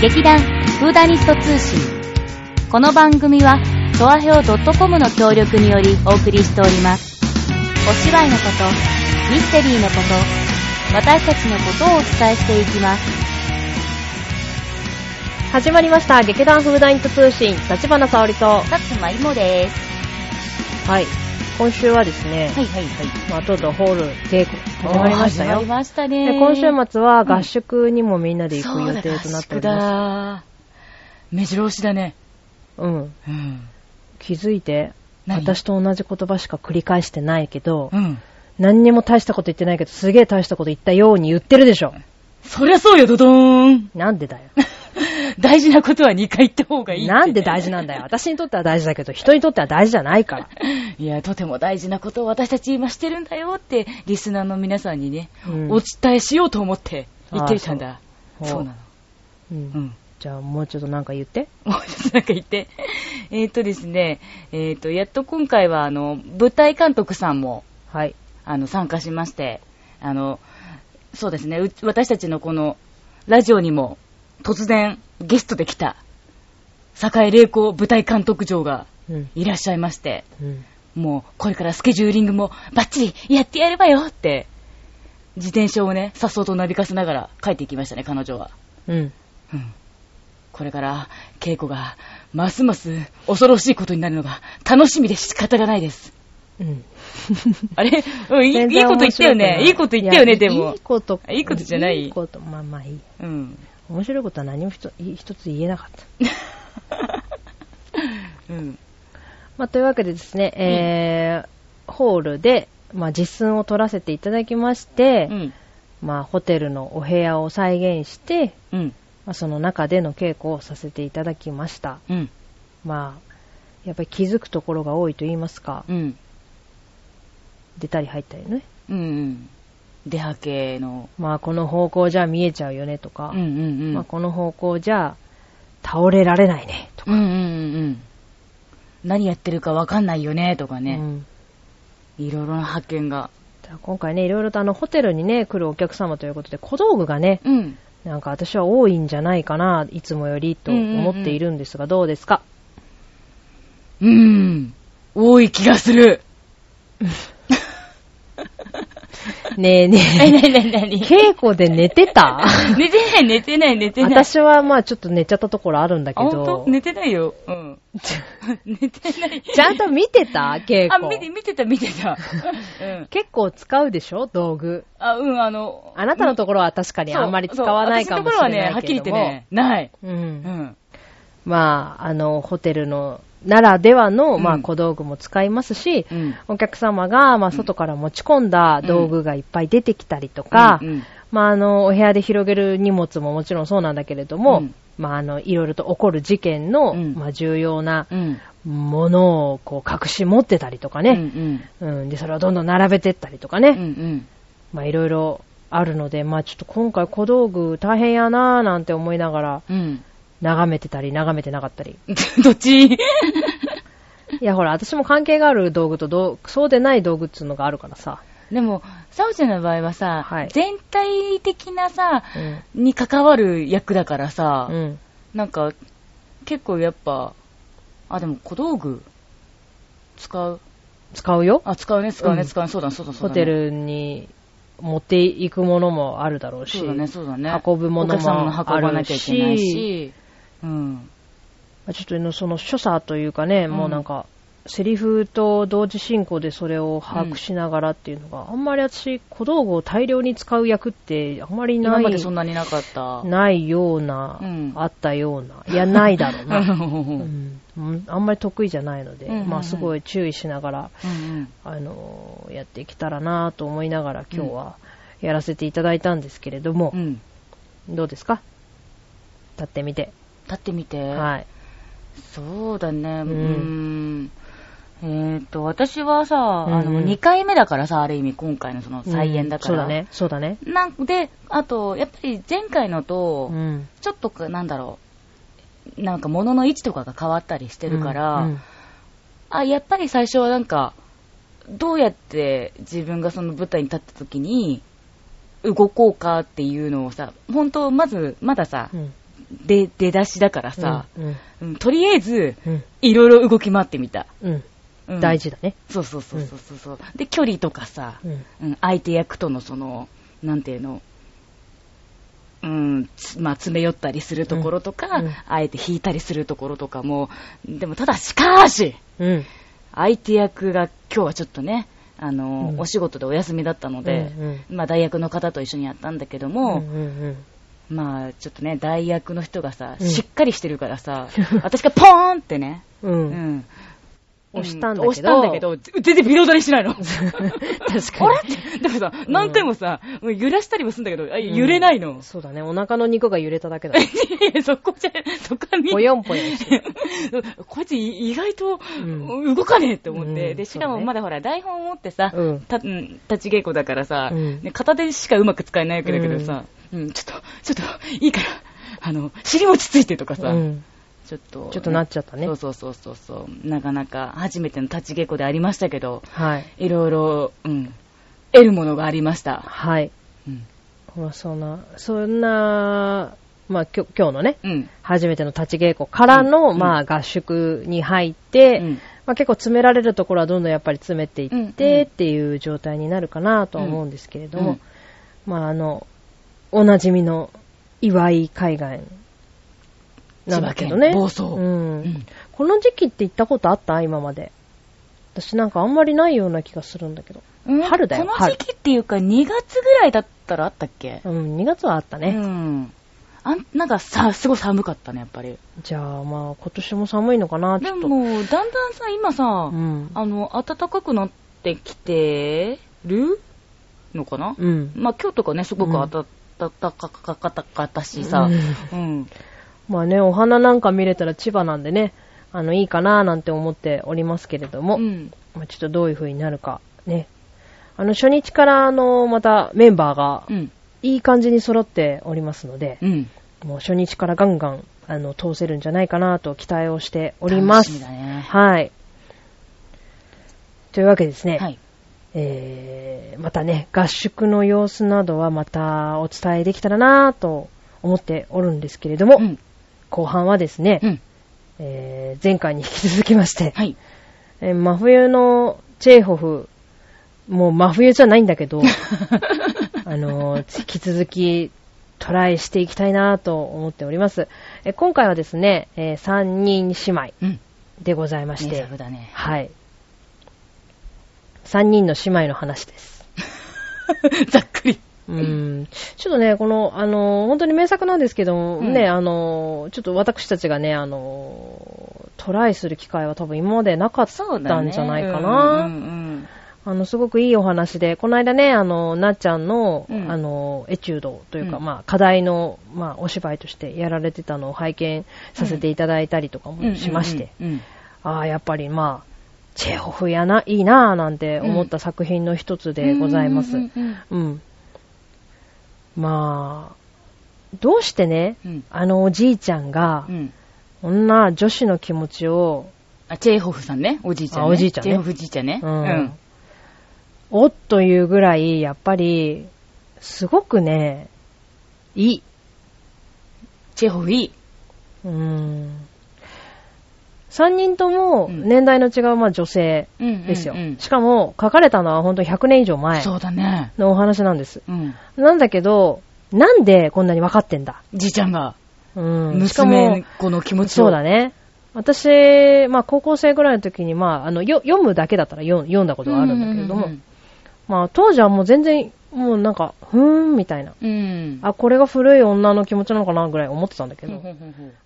劇団フーダニスト通信。この番組は、トアヘオ .com の協力によりお送りしております。お芝居のこと、ミステリーのこと、私たちのことをお伝えしていきます。始まりました。劇団フーダニット通信、立花沙織と。さつまいもです。はい。今週はですね、はいはいはい。まあ、とうとうホール稽古始まりましたよ始まり。ましたね。で今週末は合宿にもみんなで行く予定となっておりそうまだ。目白押しだね。す。うん。うん。気づいて、何？私と同じ言葉しか繰り返してないけど、うん。何にも大したこと言ってないけど、すげえ大したこと言ったように言ってるでしょ。そりゃそうよ、ドドーン。なんでだよ。大事なことは2回言った方がいい。なんで大事なんだよ。私にとっては大事だけど、人にとっては大事じゃないから。いや、とても大事なことを私たち今してるんだよって、リスナーの皆さんにね、うんお伝えしようと思って言ってたんだ。あそうなの。う。うんん。じゃあ、もうちょっとなんか言って。もうちょっとなんか言って。えーとですね、えーと、やっと今回は、あの、舞台監督さんも、はい。あの、参加しまして、あの、そうですね、う私たちのこの、ラジオにも、突然、ゲストで来た、坂井玲子舞台監督長がうん。いらっしゃいまして、うん。もう、これからスケジューリングもバッチリやってやればよって、自転車をね、さっそうとなびかせながら帰っていきましたね、彼女は。うん。うん。これから、稽古が、ますます恐ろしいことになるのが楽しみで仕方がないです。うん。あれ、うん、いいこと言ったよね。いいこと言ったよね、でもいい。こと。いいことじゃないいいこと、まあまあいい。うん。面白いことは何も一つ言えなかった。うん。まあ、というわけでですね、えー、ホールで、まあ、実寸を取らせていただきまして、うん。まあ、ホテルのお部屋を再現して、うん。まあ、その中での稽古をさせていただきました。うん。まあ、やっぱり気づくところが多いと言いますか、うん。出たり入ったりね。うん。出はけの。まあ、この方向じゃ見えちゃうよねとか、うんうんうん。まあ、この方向じゃ倒れられないねとか、うんうんうんうん。何やってるかわかんないよね、とかね。うんいろいろな発見が。今回ね、いろいろとあの、ホテルにね、来るお客様ということで、小道具がね、うん。なんか私は多いんじゃないかな、いつもよりと思っているんですが、どうですか？うん。多い気がする。ねえねえ、なになになえ、に？稽古で寝てた？寝てない、寝てない、寝てない。私はまあちょっと寝ちゃったところあるんだけどと、寝てないよ。うん。寝てない。ちゃんと見てた？稽あ、見て、古。見てた、見てた。うん。結構使うでしょ？道具。あ、うん、あの、あなたのところは確かにあんまり使わないかもしれないけども。私のところはね、はっきり言ってね、ない。う。うんん。まあ、あの、ホテルの、ならではの、まあ、うん小道具も使いますし、うん。お客様が、まあ、外から持ち込んだ道具がいっぱい出てきたりとか、うんうんまあ、あの、お部屋で広げる荷物ももちろんそうなんだけれども、うんまあ、あの、いろいろと起こる事件の、うんまあ、重要なうん。ものを、こう、隠し持ってたりとかうん。ね、うん、で、それをどんどん並べてったりとかね、うん。うん。まあ、いろいろあるので、まあ、ちょっと今回小道具大変やなぁなんて思いながら、うん。眺めてたり、眺めてなかったり。どっち？いや、ほら、私も関係がある道具とどう、そうでない道具っていうのがあるからさ。でも、サオちゃんの場合はさ、はい全体的なさ、うん。に関わる役だからさ、うん。なんか、結構やっぱ、あ、でも小道具、使う？使うよ。あ、使うね、使うね、うん使うね、そうだ、そうだ、そうだ、ホテ。ルに持っていくものもあるだろうし、そうだね、そうだね。運ぶものお客様のも運ばなあるきゃいけないし、し、うん。まあちょっとその所作というかね、うんもうなんか、セリフと同時進行でそれを把握しながらっていうのが、あんまり私、小道具を大量に使う役ってあんまりない、今までそんなになかった。ないような、うんあったような、いや、ないだろうな。う うんん、あんまり得意じゃないので、うんうんうんまあすごい注意しながら、うんあのーやっていけたらなと思いながら今日はやらせていただいたんですけれどもう、ん。どうですか？立ってみて。立ってみて。はい。そうだね、ううんーん。えっ、と、私はさ、うんあの、2回目だからさ、ある意味今回のその再演だから。うんそうだね。そうだね。なんで、あと、やっぱり前回のとう、ん。ちょっとか、なんだろう、なんか物の位置とかが変わったりしてるから、うんあ、やっぱり最初はなんか、どうやって自分がその舞台に立った時に、動こうかっていうのをさ、本当まず、まださ、うんで、出だしだからさ、うん。うんとりあえず、うん。いろいろ動き回ってみた。うん。うん大事だね。そうそうそうそうそう。うで、距離とかさ、うん。うん、相手役とのその、なんていうの、うん、つまあ、詰め寄ったりするところとか、うんうんあえて引いたりするところとかも、でもただしかし、うん。相手役が今日はちょっとね、あの、うんお仕事でお休みだったので、うんまあ、代役の方と一緒にやったんだけどうんも、うんまあ、ちょっとね、代役の人がさ、うんしっかりしてるからさ、私がポーンってね、うん。ううん。ん。押したんだけど押したんだけど、全然微動だにしないの。確あかに。れ？って、だからさ、何回もさ、もう揺らしたりもするんだけど、あ揺れないの。そうだね。お腹の肉が揺れただけだ。いやそこじゃ、そこは見ぽよんぽよんして。こいつ意外とうん動かねえって思って、うんで、しかもまだほら、台本を持ってさ、うんたうん立ち稽古だからさ、うんね片手しかうまく使えないわけだけどさ、うん、ちょっと、ちょっと、いいから、あの、尻餅ついてとかさ、うん。ちょっと、ちょっとなっちゃったね。そうそうそうそうそう、なかなか初めての立ち稽古でありましたけど、はい。いろいろ、うん、得るものがありました。はい。うん。まあ、そんな、そんな、まあ、きょ今日のね、うん。初めての立ち稽古からの、うん。まあ、合宿に入って、うん。まあ、結構詰められるところはどんどんやっぱり詰めていうんって、うん。っていう状態になるかなとは思うんですけれども、うん。まあ、あの、おなじみの岩井海岸なんだけどね。千葉県房総うんうんこの時期って行ったことあった？今まで。私なんかあんまりないような気がするんだけど。うん春だよこの時期っていうか、2月ぐらいだったらあったっけ？うん、2月はあったうね。ん。あん、なんかさ、すごい寒かったね、やっぱり。じゃあ、まあ、今年も寒いのかな、ちでょっと。も、だんだんさ、今さ、うん。あの、暖かくなってきてるのかな、うん。まあ今日とかね、すごくうん暖かかったしさ、うんうん。まあね、お花なんか見れたら千葉なんでね、あの、いいかななんて思っておりますけれども、うん。まあちょっとどういう風になるか、ね。あの、初日から、あの、またメンバーがうん。いい感じに揃っておりますので、うん。もう初日からガンガン、あの、通せるんじゃないかなと期待をしております。楽しみだね。はい。というわけですね。はい。えー、またね、合宿の様子などはまたお伝えできたらなと思っておるんですけれども、うん。後半はですね、うん。えー前回に引き続きまして、はい。えー真冬のチェーホフ、もう真冬じゃないんだけど、あのー引き続きトライしていきたいなと思っております。えー今回はですね、え3人姉妹うん。でございまし名て、作だね。はい。3人の姉妹の話です。ざっくり。うんちょっとね、この、あの、本当に名作なんですけども、うんね、あの、ちょっと私たちがね、あの、トライする機会は多分今までなかったんじゃないかな。あの、すごくいいお話で、この間ね、あの、なっちゃんの、うんあの、エチュードというか、うんまあ、課題の、まあ、お芝居としてやられてたのを拝見させていただいたりとかうん。もしまして、ああ、やっぱりまあ、チェーホフやな、いいなぁなんて思った作品の一つうん。でございます。うん。まあ、どうしてね、うん。あのおじいちゃんがう、ん。こんな女子の気持ちを、あ、チェーホフさんね。おじいちゃん、ね。あおじいちゃんねチェーホフじいちゃんね。うんおっというぐらい、やっぱり、すごくね、いい。チェーホフいい。うん。三人ともうん年代の違う、まあ、女性うんうんうんですよ。しかも、書かれたのは本当100年以上前そうだね。のお話なんです。うん。なんだけど、なんでこんなに分かってんだ？じいちゃんが、うん。しかも娘、子の気持ちを。そうだね。私、まあ高校生ぐらいの時に、まああの、よ読むだけだったら読読んだことがあるんだけれども、うんまあ当時はもう全然、もうなんか、ふーん、みたいな。うん。あ、これが古い女の気持ちなのかな、ぐらい思ってたんだけど。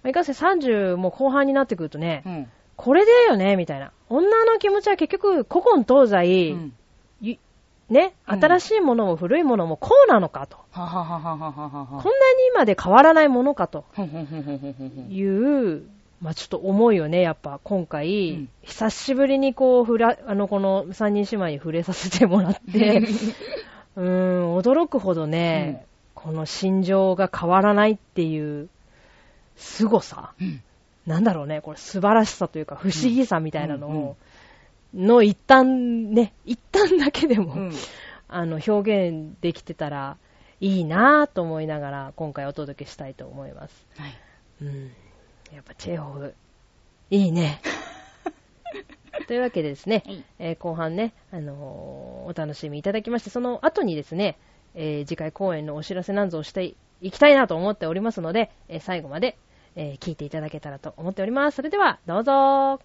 いかんせん30も後半になってくるとね、うん、これだよね、みたいな。女の気持ちは結局、古今東西、うんね、新しいものも古いものもこうなのかと。ははははは、こんなに今で変わらないものかと。いうまあちょっと思いをね、やっぱ今回、うん久しぶりにこう、ふら、あの、この三人姉妹に触れさせてもらって、うーん、驚くほどね、この心情が変わらないっていう、凄さ。うんなんだろうね、これ素晴らしさというか、不思議さみたいなのを、の一旦ね、一旦だけでも、うんあの、表現できてたらいいなぁと思いながら、今回お届けしたいと思います。はい。うん。やっぱチェーホフ、いいね。というわけでですね、はいえー後半ね、あのーお楽しみいただきまして、その後にですね、えー次回公演のお知らせなんぞをしていきたいなと思っておりますので、えー最後まで、えー聞いていただけたらと思っております。それでは、どうぞ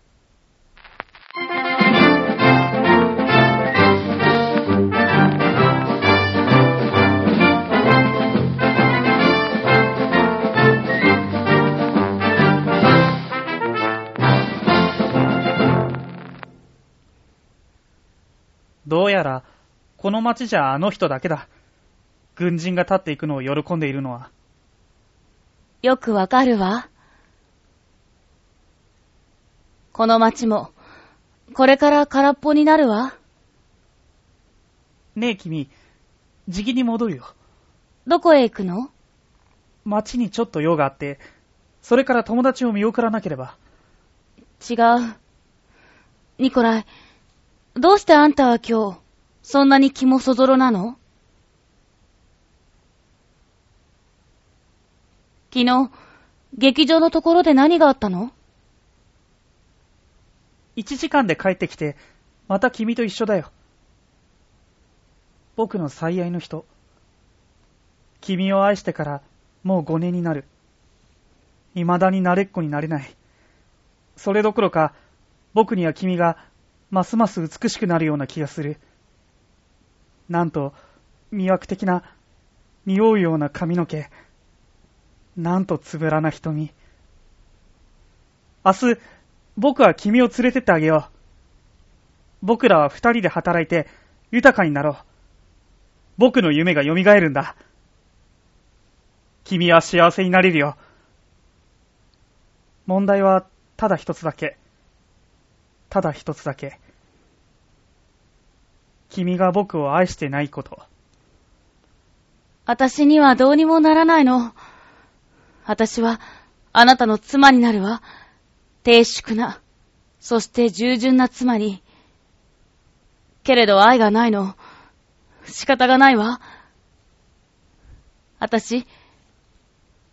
どうやら、この町じゃあの人だけだ。軍人が立っていくのを喜んでいるのは。よくわかるわ。この町も、これから空っぽになるわ。ねえ君、じきに戻るよ。どこへ行くの？町にちょっと用があって、それから友達を見送らなければ。違う。ニコライ、どうしてあんたは今日、そんなに気もそぞろなの？昨日、劇場のところで何があったの？1時間で帰ってきて、また君と一緒だよ。僕の最愛の人。君を愛してからもう5年になる。未だに慣れっこになれない。それどころか、僕には君がますます美しくなるような気がする。なんと、魅惑的な、匂うような髪の毛。なんとつぶらな瞳。明日、僕は君を連れてってあげよう。僕らは二人で働いて豊かになろう。僕の夢が蘇るんだ。君は幸せになれるよ。問題はただ一つだけ。ただ一つだけ。君が僕を愛してないこと。私にはどうにもならないの。私は、あなたの妻になるわ。低粛な、そして従順な妻に。けれど愛がないの。仕方がないわ。私、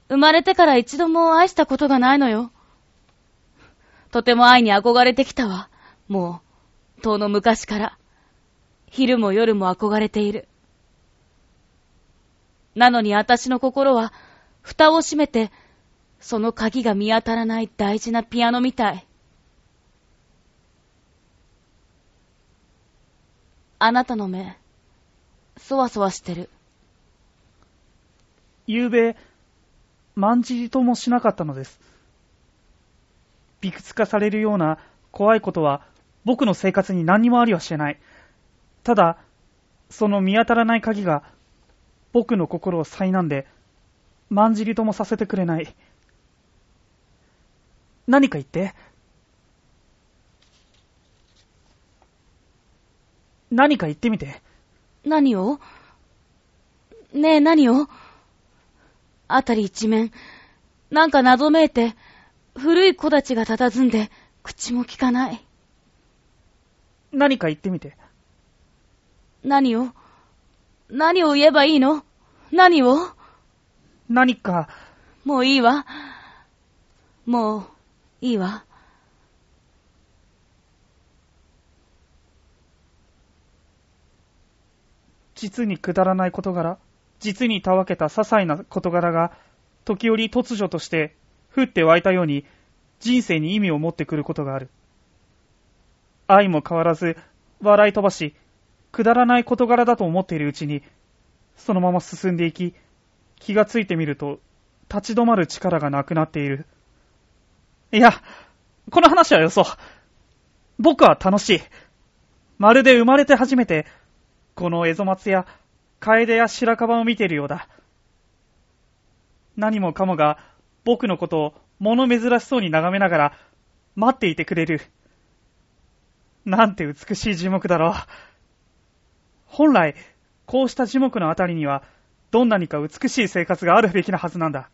生まれてから一度も愛したことがないのよ。とても愛に憧れてきたわ。もう、遠の昔から。昼も夜も憧れている。なのに私の心は、蓋を閉めて、その鍵が見当たらない大事なピアノみたい。あなたの目、そわそわしてる。昨べ、まんじりともしなかったのです。びくつかされるような怖いことは僕の生活に何にもありはしてない。ただ、その見当たらない鍵が僕の心を災難で、まんじりともさせてくれない。何か言って。何か言ってみて。何を？ねえ何を？あたり一面、なんか謎めいて、古い子たちが佇んで、口も聞かない。何か言ってみて。何を？何を言えばいいの？何を？何か、もういいわ。もう、いいわ。実にくだらない事柄、実にたわけた些細な事柄が、時折突如として、降って湧いたように、人生に意味を持ってくることがある。愛も変わらず、笑い飛ばし、くだらない事柄だと思っているうちに、そのまま進んでいき、気がついてみると、立ち止まる力がなくなっている。いや、この話はよそ。僕は楽しい。まるで生まれて初めて、このエゾマツやカエデや白樺を見ているようだ。何もかもが僕のことを物珍しそうに眺めながら待っていてくれる。なんて美しい樹木だろう。本来、こうした樹木のあたりには、どんなにか美しい生活があるべきなはずなんだ。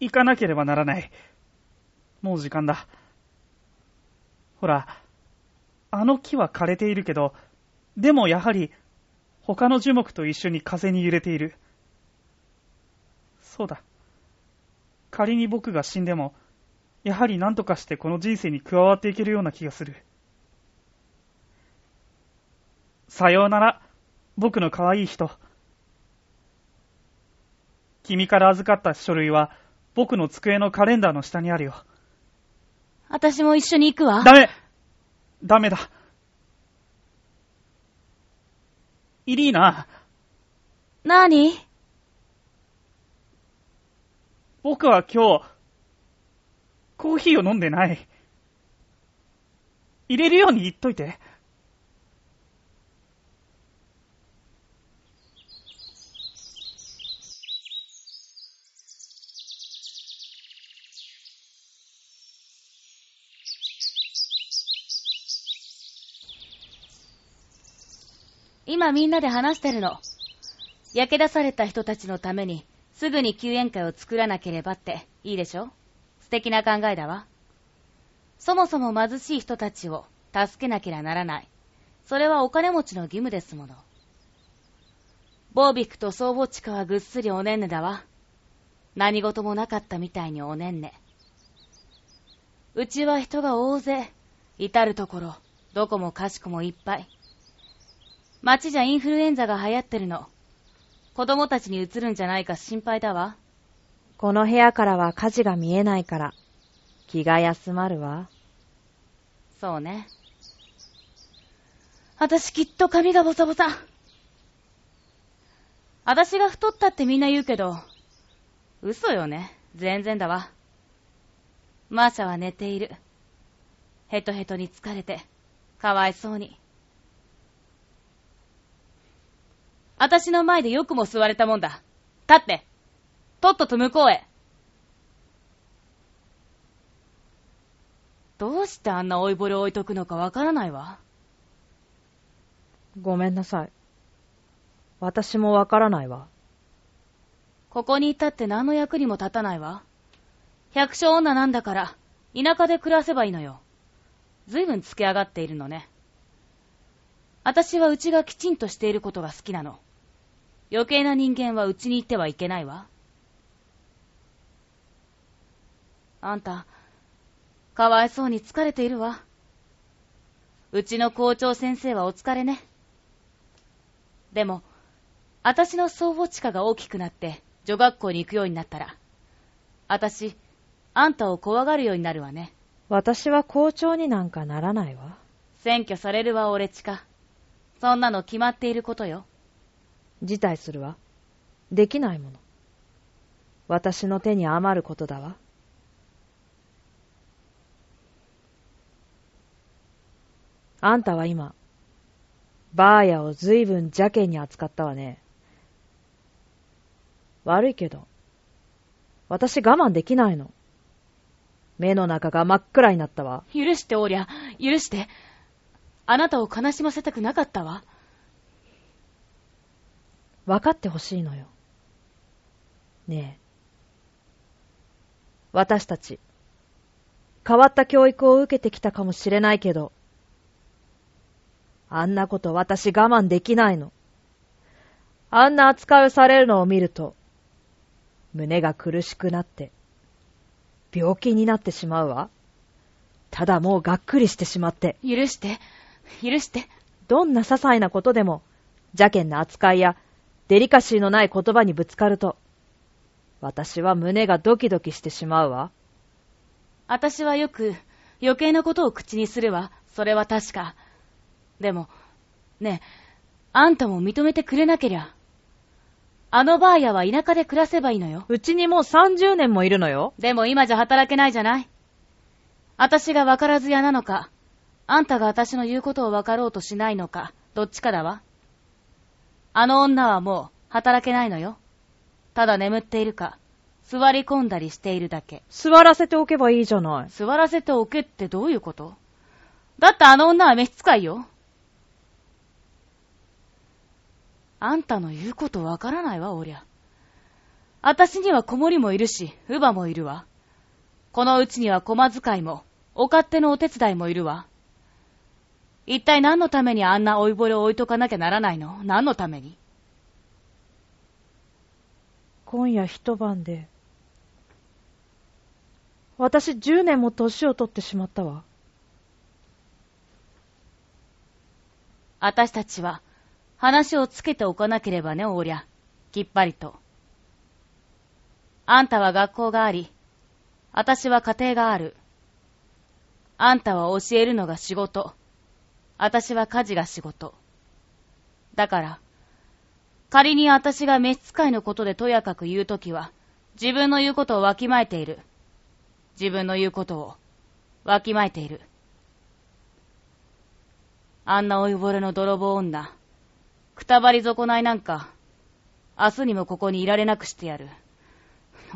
行かなければならない。もう時間だ。ほら、あの木は枯れているけど、でもやはり、他の樹木と一緒に風に揺れている。そうだ。仮に僕が死んでも、やはり何とかしてこの人生に加わっていけるような気がする。さようなら、僕の可愛い人。君から預かった書類は、僕の机のカレンダーの下にあるよ。私も一緒に行くわ。ダメダメだ。イリーナ、なに？僕は今日、コーヒーを飲んでない。入れるように言っといて。今みんなで話してるの。焼け出された人たちのために、すぐに救援会を作らなければって、いいでしょ？素敵な考えだわ。そもそも貧しい人たちを助けなければならない。それはお金持ちの義務ですもの。ボービックとソーボチカはぐっすりおねんねだわ。何事もなかったみたいにおねんね。うちは人が大勢、至るところ、どこもかしこもいっぱい。街じゃインフルエンザが流行ってるの。子供たちに移るんじゃないか心配だわ。この部屋からは火事が見えないから、気が休まるわ。そうね。私きっと髪がボサボサ。私が太ったってみんな言うけど、嘘よね。全然だわ。マーシャは寝ている。ヘトヘトに疲れて、かわいそうに。私の前でよくも座れたもんだ。立ってとっとと向こうへどうしてあんな老いぼれ置いとくのかわからないわ。ごめんなさい。私もわからないわ。ここにいたって何の役にも立たないわ。百姓女なんだから、田舎で暮らせばいいのよ。ずいぶんつけ上がっているのね。私はうちがきちんとしていることが好きなの。余計な人間はうちに行ってはいけないわ。あんた、かわいそうに疲れているわ。うちの校長先生はお疲れね。でも、あたしの総合地価が大きくなって女学校に行くようになったら、あたし、あんたを怖がるようになるわね。私は校長になんかならないわ。選挙されるわ、俺ちか。そんなの決まっていることよ。辞退するわ。できないもの。私の手に余ることだわ。あんたは今、バーヤをずいぶん邪険に扱ったわね。悪いけど、私我慢できないの。目の中が真っ暗になったわ。許しておりゃ、許して。あなたを悲しませたくなかったわ。分かってほしいのよ。ねえ。私たち、変わった教育を受けてきたかもしれないけど、あんなこと私我慢できないの。あんな扱いをされるのを見ると、胸が苦しくなって、病気になってしまうわ。ただもうがっくりしてしまって。許して、許して。どんな些細なことでも、邪険な扱いやデリカシーのない言葉にぶつかると、私は胸がドキドキしてしまうわ。私はよく余計なことを口にするわ。それは確か。でも、ねえ、あんたも認めてくれなけりゃ。あのバーヤは田舎で暮らせばいいのよ。うちにもう30年もいるのよ。でも今じゃ働けないじゃない。私が分からず屋なのか、あんたが私の言うことを分かろうとしないのか、どっちかだわ。あの女はもう働けないのよ。ただ眠っているか、座り込んだりしているだけ。座らせておけばいいじゃない。座らせておけってどういうこと？だってあの女は召使いよ。あんたの言うことわからないわ、おりゃ。あたしには子守もいるし、乳母もいるわ。このうちには駒使いも、お勝手のお手伝いもいるわ。一体何のためにあんな老いぼれを置いとかなきゃならないの？何のために？今夜一晩で、私10年も年を取ってしまったわ。私たちは話をつけておかなければね、おりゃ。きっぱりと。あんたは学校があり、私は家庭がある。あんたは教えるのが仕事。私は家事が仕事。だから、仮に私が召使いのことでとやかく言うときは、自分の言うことをわきまえている。自分の言うことをわきまえている。あんな老いぼれの泥棒女、くたばり損ないなんか、明日にもここにいられなくしてやる。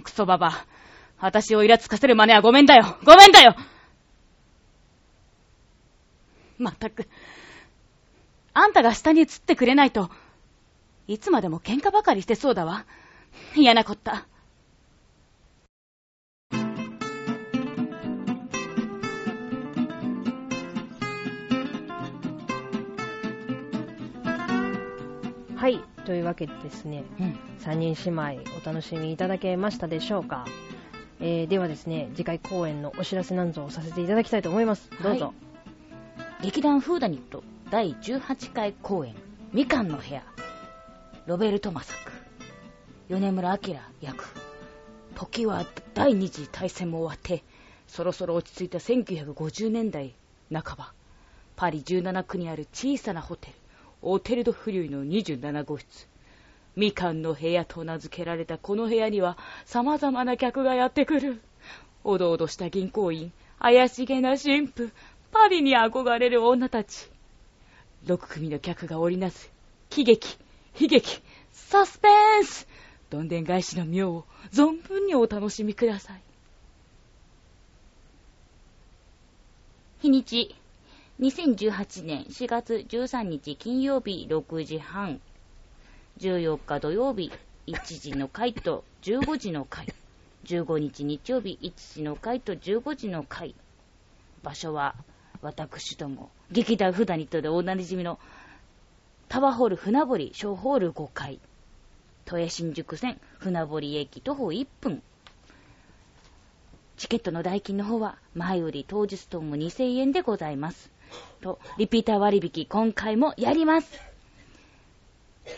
クソババ、私をイラつかせる真似はごめんだよごめんだよまったく、あんたが下に映ってくれないと、いつまでも喧嘩ばかりしてそうだわ。嫌なこった。はい。というわけでですね、うん、3人姉妹お楽しみいただけましたでしょうか。えー、ではですね、次回公演のお知らせなんぞをさせていただきたいと思います。どうぞ。はい、劇団フーダニット第18回公演、みかんの部屋。ロベルト・マサク。米村明役。時は第二次大戦も終わって、そろそろ落ち着いた1950年代半ば、パリ17区にある小さなホテル、オテルドフリュイの27号室。みかんの部屋と名付けられたこの部屋には様々な客がやってくる。おどおどした銀行員、怪しげな神父、パリに憧れる女たち。6組の客が織りなす。喜劇、悲劇、サスペンス。どんでん返しの妙を存分にお楽しみください。日にち。2018年4月13日金曜日6時半、14日土曜日1時の回と15時の回、15日日曜日1時の回と15時の回、場所は私ども劇団フダニットでおなじみのタワーホール船堀小ホール5階、都営新宿線船堀駅徒歩1分、チケットの代金の方は前より当日とも2000円でございます。と、リピーター割引今回もやります。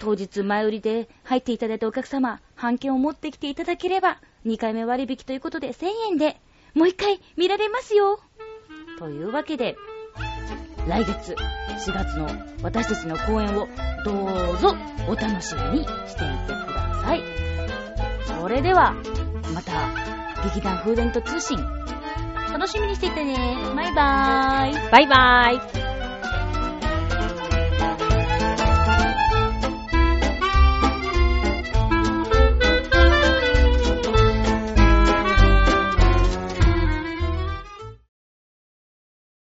当日前売りで入っていただいたお客様、半券を持ってきていただければ、2回目割引ということで1000円でもう1回見られますよ。というわけで、来月4月の私たちの公演をどうぞお楽しみにしていてください。それでは、また、劇団風伝と通信楽しみにしていてね。バイバーイ。バイバーイ。